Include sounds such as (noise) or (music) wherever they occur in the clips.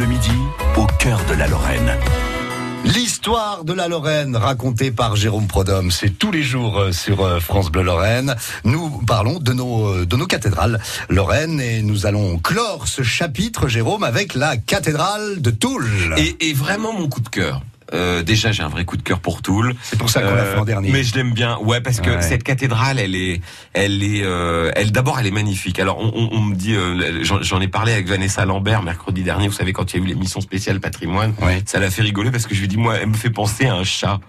Bleu Midi, au cœur de la Lorraine. L'histoire de la Lorraine racontée par Jérôme Prodhomme, c'est tous les jours euh, sur euh, France Bleu Lorraine. Nous parlons de nos, euh, de nos cathédrales Lorraine et nous allons clore ce chapitre, Jérôme, avec la cathédrale de Toul. Et, et vraiment mon coup de cœur. Euh, déjà, j'ai un vrai coup de cœur pour Toul. C'est pour ça qu'on l'a fait en dernier. Mais je l'aime bien. Ouais, parce que Ouais. cette cathédrale, elle est, elle est, euh, elle d'abord, elle est magnifique. Alors, on, on- on me dit, euh, j'en ai parlé avec Vanessa Lambert mercredi dernier. Vous savez, quand il y a eu l'émission spéciale patrimoine, Ouais. ça l'a fait rigoler parce que je lui dis, moi, elle me fait penser à un chat,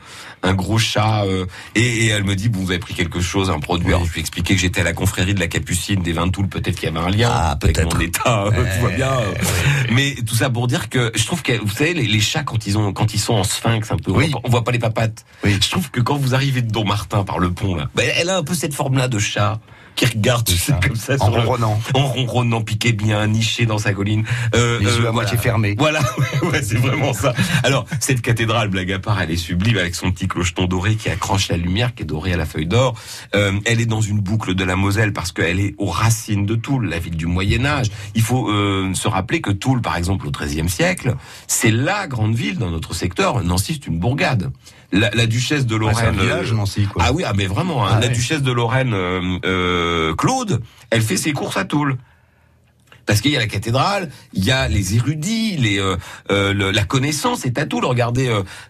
un gros chat. euh, et, et elle me dit, bon, vous avez pris quelque chose, un produit. Oui. Alors, je lui ai expliqué que j'étais à la confrérie de la Capucine des vins de Toul. Peut-être qu'il y avait un lien Ah, avec peut-être. mon état. (laughs) euh, tu vois bien. euh, mais tout ça pour dire que je trouve que vous savez les, les chats quand ils ont quand ils sont en sphinx un peu Oui. on, voit pas- on voit pas les papates. Oui. Je trouve que quand vous arrivez de Don Martin par le pont là, ben, elle a un peu cette forme là de chat qui regarde tu sais, ça. comme ça En sur le- ronronnant. en ronronnant piqué bien niché dans sa colline. Euh, Les euh, yeux à voilà. moitié fermés. Voilà, (laughs) ouais, ouais, c'est vraiment ça. Alors, cette cathédrale, blague à part, elle est sublime avec son petit clocheton doré qui accroche la lumière, qui est doré à la feuille d'or. Euh, elle est dans une boucle de la Moselle parce qu'elle est aux racines de Toul, la ville du Moyen Âge. Il faut euh, se rappeler que Toul, par exemple, au XIIIe siècle, c'est la grande ville dans notre secteur. Nancy, c'est une bourgade. La, la duchesse de Ouais, c'est un Lorraine. village, euh, Nancy, quoi. ah oui, ah mais vraiment, hein, Ah la ouais. duchesse de Lorraine, euh, euh, Claude, elle fait ses courses à Toul. Parce qu'il y a la cathédrale, il y a les érudits, les, euh, euh, le- la connaissance est à Toul. Regardez,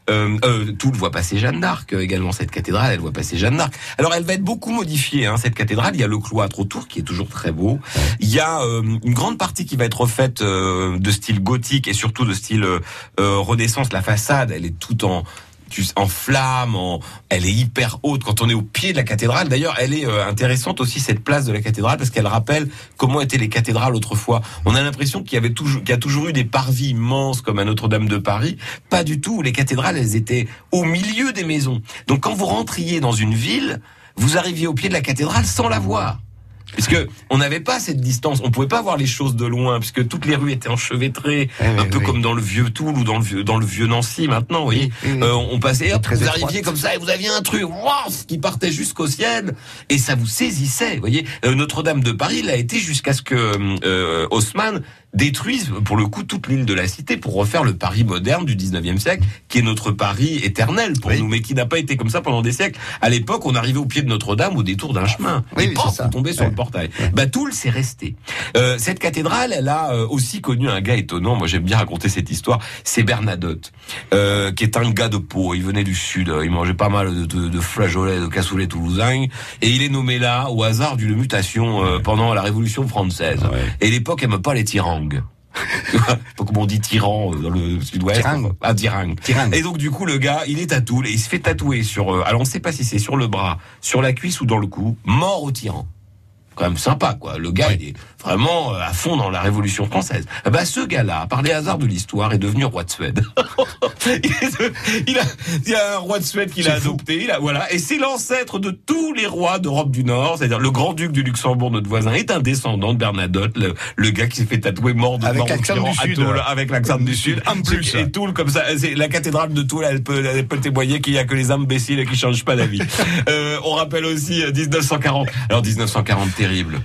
euh, Toul voit passer Jeanne d'Arc également. Cette cathédrale, elle voit passer Jeanne d'Arc. Alors elle va être beaucoup modifiée. Hein, cette cathédrale, il y a le cloître autour qui est toujours très beau. Il y a une grande partie qui va être refaite de style gothique et surtout de style Renaissance. La façade, elle est toute en en flamme, en, elle est hyper haute quand on est au pied de la cathédrale. D'ailleurs, elle est euh, intéressante aussi cette place de la cathédrale parce qu'elle rappelle comment étaient les cathédrales autrefois. On a l'impression qu'il y avait toujours, qu'il y a toujours eu des parvis immenses comme à Notre-Dame de Paris. Pas du tout. Les cathédrales, elles étaient au milieu des maisons. Donc, quand vous rentriez dans une ville, vous arriviez au pied de la cathédrale sans la voir. Puisque on n'avait pas cette distance, on pouvait pas voir les choses de loin, puisque toutes les rues étaient enchevêtrées, Eh oui, un peu oui. comme dans le vieux Toul ou dans le vieux, dans le vieux Nancy maintenant, vous voyez. Oui. Euh, on passait, hop, Très vous arriviez comme ça et vous aviez un truc wow, qui partait jusqu'au ciel et ça vous saisissait. Vous voyez, Euh, Notre-Dame de Paris l'a été jusqu'à ce que euh, Haussmann détruise pour le coup toute l'île de la Cité pour refaire le Paris moderne du 19e siècle, qui est notre Paris éternel pour Oui. nous, mais qui n'a pas été comme ça pendant des siècles. À l'époque, on arrivait au pied de Notre-Dame au détour d'un chemin Oui, et oui, ça. on tombait sur le portail. Bah Toul, c'est resté. Euh, cette cathédrale, elle a euh, aussi connu un gars étonnant. Moi, j'aime bien raconter cette histoire. C'est Bernadotte, euh, qui est un gars de Pau. Il venait du sud. Il mangeait pas mal de, de, de flageolets, de cassoulet toulousain. Et il est nommé là au hasard d'une mutation euh, pendant la Révolution française. Ouais. Et l'époque aime pas les tirangues. (laughs) Pas comment on dit tyran dans le sud-ouest. Ah. Tirangue. Et donc du coup le gars, il est à Toul et il se fait tatouer sur. alors on sait pas si c'est sur le bras, sur la cuisse ou dans le cou. Mort au tyran. Quand même sympa quoi. Le gars il est vraiment euh, à fond dans la Révolution française. Bah ce gars-là, par les hasards de l'histoire, est devenu roi de Suède. (laughs) il, a, il y a un roi de Suède qu'il a adopté. Voilà, et c'est l'ancêtre de tous les rois d'Europe du Nord. C'est-à-dire le grand-duc du Luxembourg, notre voisin, est un descendant de Bernadotte, le, le gars qui s'est fait tatouer mort de Avec l'accent du Sud. Toul, avec l'accent du Sud. En plus. Et Toul, comme ça, c'est la cathédrale de Toul, elle peut, elle peut témoigner qu'il y a que les imbéciles qui changent pas d'avis. (laughs) euh, on rappelle aussi euh, 1940. Alors 1940, terrible.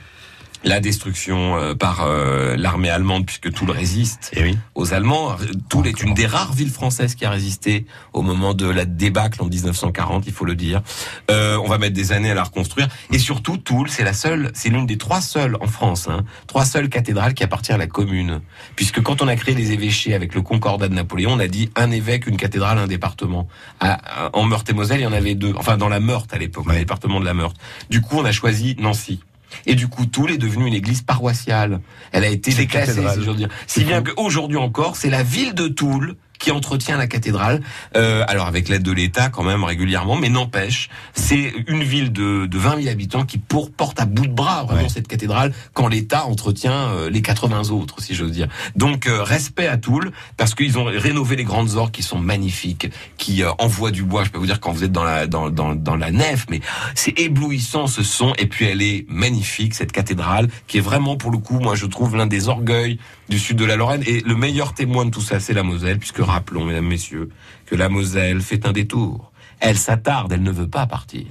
La destruction euh, par euh, l'armée allemande, puisque Toul résiste Eh oui. aux Allemands. Toul est une des rares villes françaises qui a résisté au moment de la débâcle en 1940, il faut le dire. Euh, on va mettre des années à la reconstruire. Et surtout, Toul, c'est la seule, c'est l'une des trois seules en France, hein, trois seules cathédrales qui appartient à la commune. Puisque quand on a créé les évêchés avec le Concordat de Napoléon, on a dit un évêque, une cathédrale, un département. À- à- en Meurthe-et-Moselle, il y en avait deux. Enfin, dans la Meurthe à l'époque, le Ouais. département de la Meurthe. Du coup, on a choisi Nancy. Et du coup, Toul est devenue une église paroissiale. Elle a été déclassée, si j'ose dire. C'est Si bien qu'aujourd'hui encore, c'est la ville de Toul qui entretient la cathédrale, euh, alors avec l'aide de l'État quand même régulièrement, mais n'empêche, c'est une ville de, de 20 000 habitants qui pour, porte à bout de bras vraiment Ouais. cette cathédrale quand l'État entretient euh, les 80 autres, si j'ose dire. Donc euh, respect à Toul, parce qu'ils ont rénové les grandes orgues qui sont magnifiques, qui euh, envoient du bois. Je peux vous dire quand vous êtes dans la dans, dans, dans la nef, mais c'est éblouissant ce son. Et puis elle est magnifique cette cathédrale, qui est vraiment pour le coup, moi je trouve l'un des orgueils du sud de la Lorraine. Et le meilleur témoin de tout ça, c'est la Moselle, puisque rappelons, mesdames, messieurs, que la Moselle fait un détour. Elle s'attarde, elle ne veut pas partir.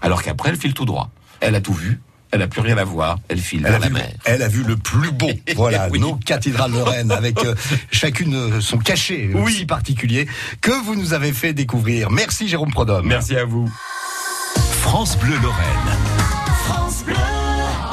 Alors qu'après, elle file tout droit. Elle a tout vu. elle a plus rien à voir. Elle file Elle a, vers la vu, mer. elle a vu le plus beau. (laughs) Voilà, Oui. nos cathédrales lorraines avec euh, chacune euh, son cachet Oui. aussi particulier que vous nous avez fait découvrir. Merci Jérôme Prodhomme. Merci à vous. France Bleu Lorraine. France Bleu.